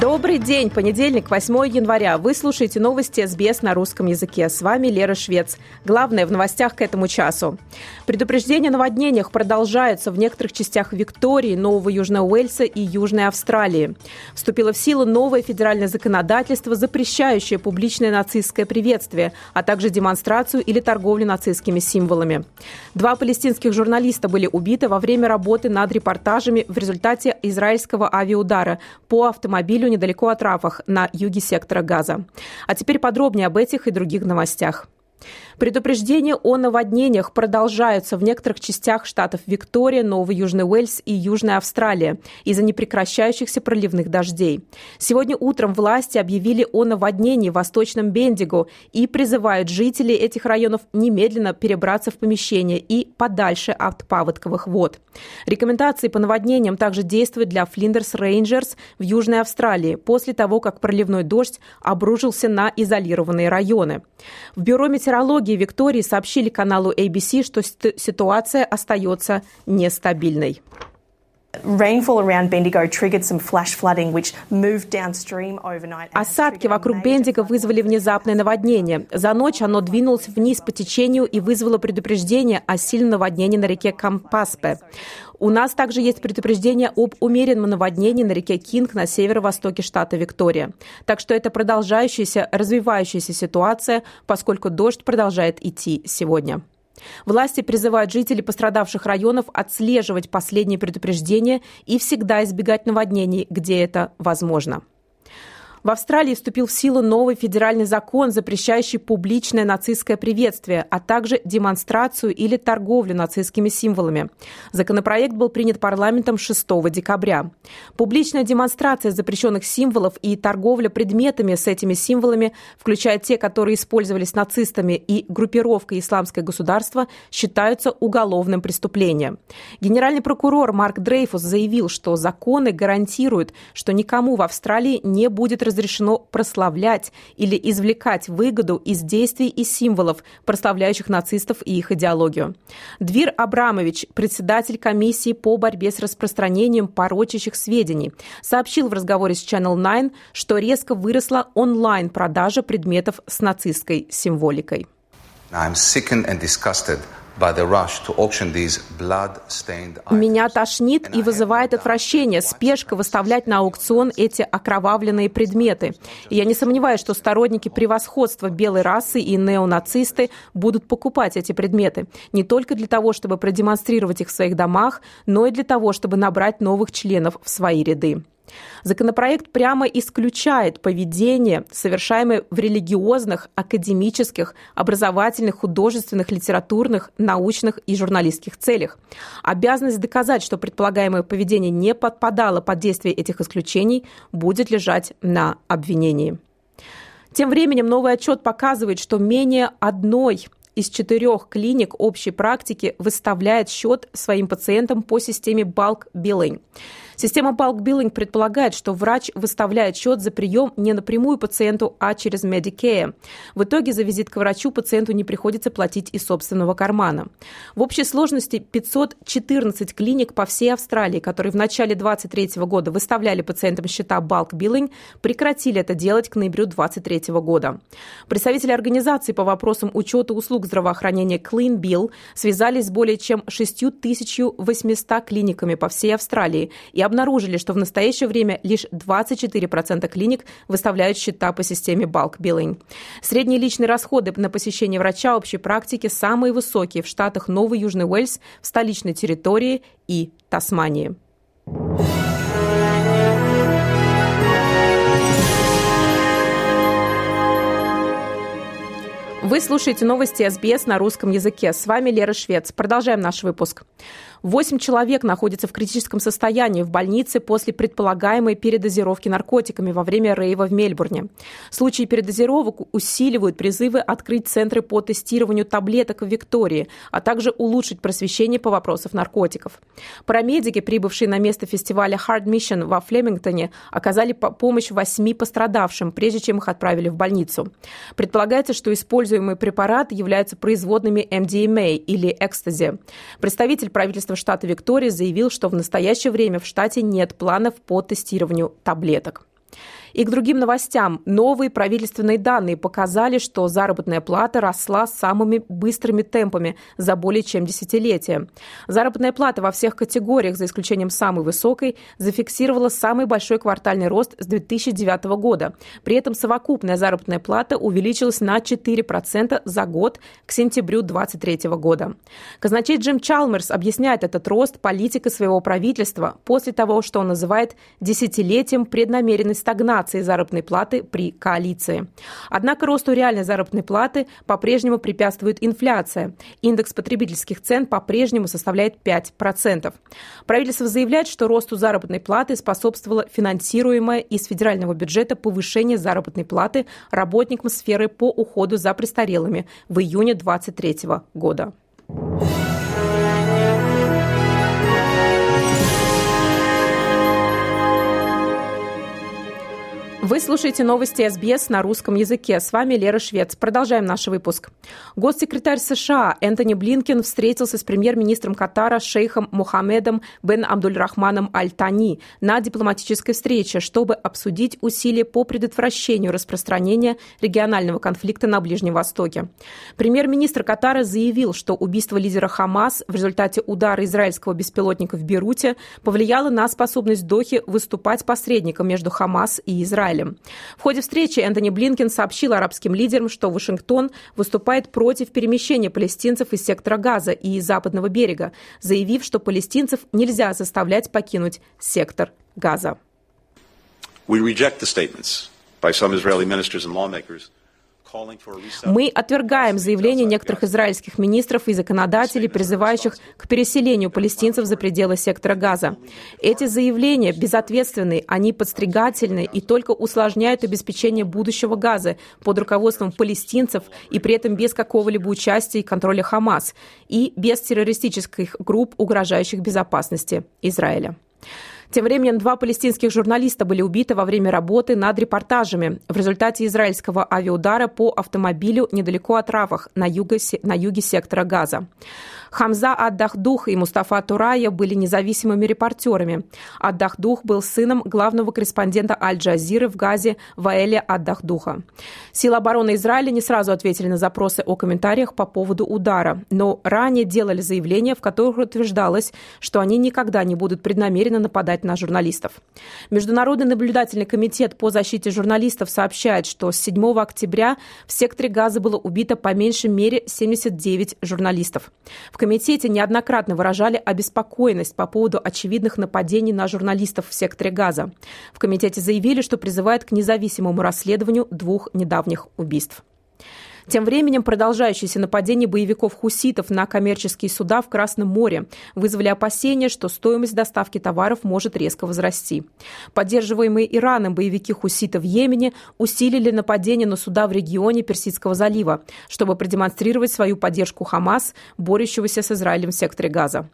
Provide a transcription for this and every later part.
Добрый день, понедельник, 8 января. Вы слушаете новости СБС на русском языке. С вами Лера Швец. Главное в новостях к этому часу. Предупреждения о наводнениях продолжаются в некоторых частях Виктории, Нового Южного Уэльса и Южной Австралии. Вступило в силу новое федеральное законодательство, запрещающее публичное нацистское приветствие, а также демонстрацию или торговлю нацистскими символами. Два палестинских журналиста были убиты во время работы над репортажами в результате израильского авиаудара по автомобилю недалеко от Рафах на юге сектора Газа. А теперь подробнее об этих и других новостях. Предупреждения о наводнениях продолжаются в некоторых частях штатов Виктория, Новый Южный Уэльс и Южная Австралия из-за непрекращающихся проливных дождей. Сегодня утром власти объявили о наводнении в Восточном Бендиго и призывают жителей этих районов немедленно перебраться в помещение и подальше от паводковых вод. Рекомендации по наводнениям также действуют для Флиндерс Рейнджерс в Южной Австралии после того, как проливной дождь обрушился на изолированные районы. В Бюро метеорологии экологии Виктории сообщили каналу ABC, что ситуация остается нестабильной. Осадки вокруг Бендига вызвали внезапное наводнение. За ночь оно двинулось вниз по течению и вызвало предупреждение о сильном наводнении на реке Кампаспе. У нас также есть предупреждение об умеренном наводнении на реке Кинг на северо-востоке штата Виктория. Так что это продолжающаяся, развивающаяся ситуация, поскольку дождь продолжает идти сегодня. Власти призывают жителей пострадавших районов отслеживать последние предупреждения и всегда избегать наводнений, где это возможно. В Австралии вступил в силу новый федеральный закон, запрещающий публичное нацистское приветствие, а также демонстрацию или торговлю нацистскими символами. Законопроект был принят парламентом 6 декабря. Публичная демонстрация запрещенных символов и торговля предметами с этими символами, включая те, которые использовались нацистами и группировкой «Исламское государство», считаются уголовным преступлением. Генеральный прокурор Марк Дрейфус заявил, что законы гарантируют, что никому в Австралии не будет разрешено прославлять или извлекать выгоду из действий и символов, прославляющих нацистов и их идеологию. Двир Абрамович, председатель комиссии по борьбе с распространением порочащих сведений, сообщил в разговоре с Channel 9, что резко выросла онлайн-продажа предметов с нацистской символикой. I'm sickened and disgusted меня тошнит и вызывает отвращение спешка выставлять на аукцион эти окровавленные предметы. И я не сомневаюсь, что сторонники превосходства белой расы и неонацисты будут покупать эти предметы не только для того, чтобы продемонстрировать их в своих домах, но и для того, чтобы набрать новых членов в свои ряды. Законопроект прямо исключает поведение, совершаемое в религиозных, академических, образовательных, художественных, литературных, научных и журналистских целях. Обязанность доказать, что предполагаемое поведение не подпадало под действие этих исключений, будет лежать на обвинении. Тем временем новый отчет показывает, что менее одной из четырех клиник общей практики выставляет счет своим пациентам по системе bulk billing. Система Bulk Billing предполагает, что врач выставляет счет за прием не напрямую пациенту, а через Medicare. В итоге за визит к врачу пациенту не приходится платить из собственного кармана. В общей сложности 514 клиник по всей Австралии, которые в начале 2023 года выставляли пациентам счета Bulk Billing, прекратили это делать к ноябрю 2023 года. Представители организации по вопросам учета услуг здравоохранения Clean Bill связались с более чем 6800 клиниками по всей Австралии и обнаружили, что в настоящее время лишь 24% клиник выставляют счета по системе bulk billing. Средние личные расходы на посещение врача общей практики самые высокие в штатах Новый Южный Уэльс, в столичной территории и Тасмании. Вы слушаете новости СБС на русском языке. С вами Лера Швец. Продолжаем наш выпуск. Восемь человек находятся в критическом состоянии в больнице после предполагаемой передозировки наркотиками во время рейва в Мельбурне. Случаи передозировок усиливают призывы открыть центры по тестированию таблеток в Виктории, а также улучшить просвещение по вопросам наркотиков. Парамедики, прибывшие на место фестиваля Hard Mission во Флемингтоне, оказали помощь восьми пострадавшим, прежде чем их отправили в больницу. Предполагается, что используемый препарат является производными MDMA или экстази. Представитель правительства штата Виктория заявил, что в настоящее время в штате нет планов по тестированию таблеток. И к другим новостям. Новые правительственные данные показали, что заработная плата росла самыми быстрыми темпами за более чем десятилетие. Заработная плата во всех категориях, за исключением самой высокой, зафиксировала самый большой квартальный рост с 2009 года. При этом совокупная заработная плата увеличилась на 4% за год к сентябрю 2023 года. Казначей Джим Чалмерс объясняет этот рост политикой своего правительства после того, что он называет десятилетием преднамеренной стагнации индексации заработной платы при коалиции. Однако росту реальной заработной платы по-прежнему препятствует инфляция. Индекс потребительских цен по-прежнему составляет 5%. Правительство заявляет, что росту заработной платы способствовало финансируемое из федерального бюджета повышение заработной платы работникам сферы по уходу за престарелыми в июне 2023 года. Вы слушаете новости СБС на русском языке. С вами Лера Швец. Продолжаем наш выпуск. Госсекретарь США Энтони Блинкен встретился с премьер-министром Катара шейхом Мухаммедом бен Абдуль-Рахманом Аль-Тани на дипломатической встрече, чтобы обсудить усилия по предотвращению распространения регионального конфликта на Ближнем Востоке. Премьер-министр Катара заявил, что убийство лидера Хамас в результате удара израильского беспилотника в Беруте повлияло на способность Дохи выступать посредником между Хамас и Израилем. Израилем. В ходе встречи Энтони Блинкен сообщил арабским лидерам, что Вашингтон выступает против перемещения палестинцев из сектора Газа и Западного берега, заявив, что палестинцев нельзя заставлять покинуть сектор Газа. We reject the statements by some Israeli ministers and lawmakers мы отвергаем заявления некоторых израильских министров и законодателей, призывающих к переселению палестинцев за пределы сектора Газа. Эти заявления безответственны, они подстригательны и только усложняют обеспечение будущего Газа под руководством палестинцев и при этом без какого-либо участия и контроля Хамас и без террористических групп, угрожающих безопасности Израиля. Тем временем два палестинских журналиста были убиты во время работы над репортажами в результате израильского авиаудара по автомобилю недалеко от Рафах на юге, на юге сектора Газа. Хамза Аддахдух и Мустафа Турая были независимыми репортерами. Аддахдух был сыном главного корреспондента Аль-Джазиры в Газе Ваэля Аддахдуха. Силы обороны Израиля не сразу ответили на запросы о комментариях по поводу удара, но ранее делали заявления, в которых утверждалось, что они никогда не будут преднамеренно нападать на журналистов. Международный наблюдательный комитет по защите журналистов сообщает, что с 7 октября в секторе Газа было убито по меньшей мере 79 журналистов. В в комитете неоднократно выражали обеспокоенность по поводу очевидных нападений на журналистов в секторе Газа. В комитете заявили, что призывают к независимому расследованию двух недавних убийств. Тем временем продолжающиеся нападения боевиков хуситов на коммерческие суда в Красном море вызвали опасения, что стоимость доставки товаров может резко возрасти. Поддерживаемые Ираном боевики хуситов в Йемене усилили нападения на суда в регионе Персидского залива, чтобы продемонстрировать свою поддержку Хамас, борющегося с Израилем в секторе Газа.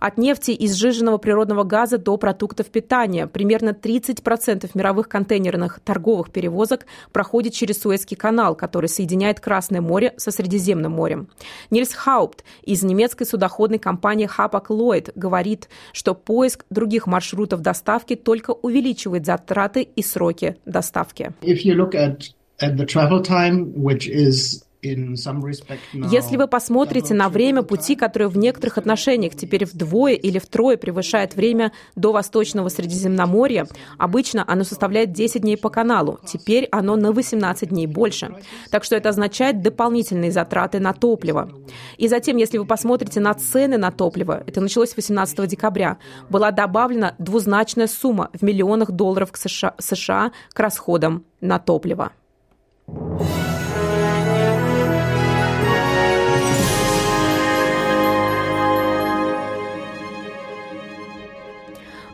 От нефти и сжиженного природного газа до продуктов питания примерно 30% мировых контейнерных торговых перевозок проходит через Суэцкий канал, который соединяет Красный Красное море со Средиземным морем. Нильс Хаупт из немецкой судоходной компании Hapag Lloyd говорит, что поиск других маршрутов доставки только увеличивает затраты и сроки доставки. If you look at, at the travel time, which is если вы посмотрите на время пути, которое в некоторых отношениях теперь вдвое или втрое превышает время до Восточного Средиземноморья, обычно оно составляет 10 дней по каналу, теперь оно на 18 дней больше. Так что это означает дополнительные затраты на топливо. И затем, если вы посмотрите на цены на топливо, это началось 18 декабря, была добавлена двузначная сумма в миллионах долларов к США, США к расходам на топливо.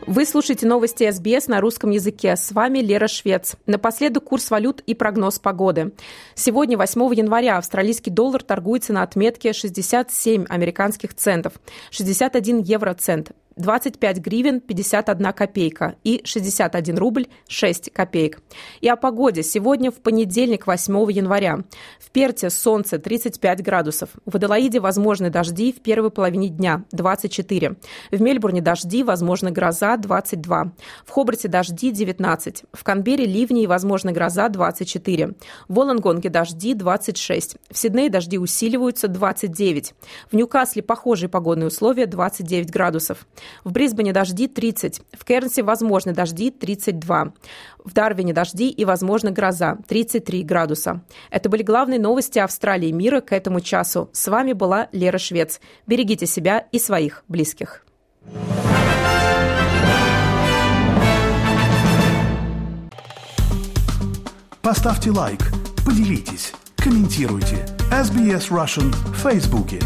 Вы слушаете новости СБС на русском языке. С вами Лера Швец. Напоследок курс валют и прогноз погоды. Сегодня, 8 января, австралийский доллар торгуется на отметке 67 американских центов, 61 евроцент, 25 гривен 51 копейка и 61 рубль 6 копеек. И о погоде. Сегодня в понедельник, 8 января. В Перте солнце 35 градусов. В Аделаиде возможны дожди в первой половине дня 24. В Мельбурне дожди, возможно гроза 22. В Хобарте дожди 19. В Канбере ливни и возможно гроза 24. В Волонгонге дожди 26. В Сиднее дожди усиливаются 29. В Ньюкасле похожие погодные условия 29 градусов. В Брисбене дожди 30. В Кернсе возможны дожди 32. В Дарвине дожди и, возможно, гроза 33 градуса. Это были главные новости Австралии и мира к этому часу. С вами была Лера Швец. Берегите себя и своих близких. Поставьте лайк, поделитесь, комментируйте. SBS Russian в Фейсбуке.